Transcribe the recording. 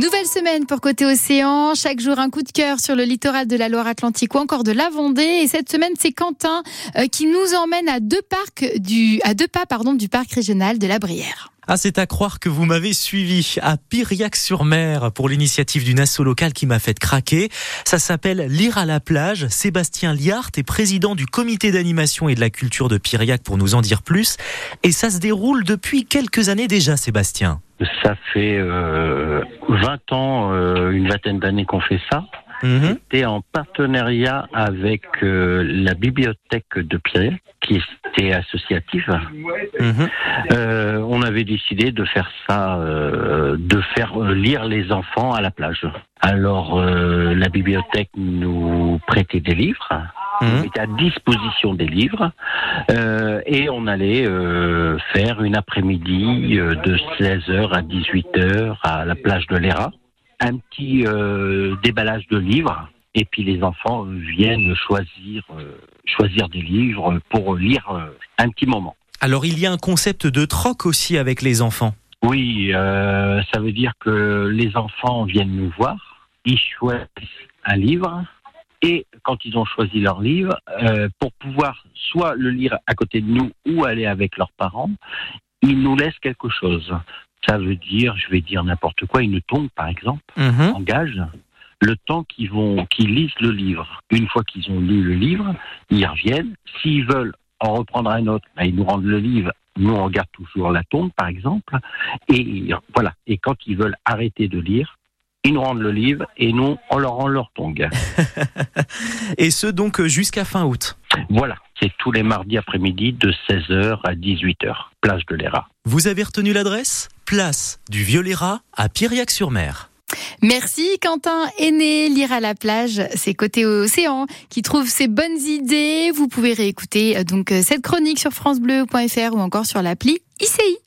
Nouvelle semaine pour Côté Océan. Chaque jour, un coup de cœur sur le littoral de la Loire-Atlantique ou encore de la Vendée. Et cette semaine, c'est Quentin euh, qui nous emmène à deux parcs du, à deux pas, du parc régional de la Brière. Ah, c'est à croire que vous m'avez suivi à Piriac-sur-Mer pour l'initiative d'une asso locale qui m'a fait craquer. Ça s'appelle Lire à la plage. Sébastien Liart est président du comité d'animation et de la culture de Piriac pour nous en dire plus. Et ça se déroule depuis quelques années déjà, Sébastien. Ça fait euh, 20 ans, euh, une vingtaine d'années qu'on fait ça. Mhm. C'était en partenariat avec euh, la bibliothèque de Pierre, qui était associative. Mhm. Euh, avait décidé de faire ça, euh, de faire euh, lire les enfants à la plage. Alors euh, la bibliothèque nous prêtait des livres, Mhm. mettait à disposition des livres, euh, et on allait euh, faire une après-midi de 16h à 18h à la plage de l'Era, un petit déballage de livres. Et puis les enfants viennent choisir, choisir des livres pour lire un petit moment. Alors, il y a un concept de troc aussi avec les enfants. Oui, euh, ça veut dire que les enfants viennent nous voir, ils choisissent un livre, et quand ils ont choisi leur livre, euh, pour pouvoir soit le lire à côté de nous ou aller avec leurs parents, ils nous laissent quelque chose. Ça veut dire, je vais dire n'importe quoi, une tombe par exemple, Mhm. engage le temps qu'ils vont, qu'ils lisent le livre. Une fois qu'ils ont lu le livre, ils reviennent. S'ils veulent en reprendre un autre, ben, ils nous rendent le livre. Nous, on regarde toujours la tombe, par exemple. Et voilà. Et quand ils veulent arrêter de lire, ils nous rendent le livre et nous, on leur rend leur tongue. Et ce, donc, jusqu'à fin août. voilà. C'est tous les mardis après-midi de 16h à 18h. Plage de l'Era. Vous avez retenu l'adresse? Place du Violera à Piriac-sur-Mer. Merci Quentin Aîné, lire à la plage, c'est Côté Océan qui trouve ses bonnes idées. Vous pouvez réécouter euh, donc euh, cette chronique sur francebleu.fr ou encore sur l'appli ICI.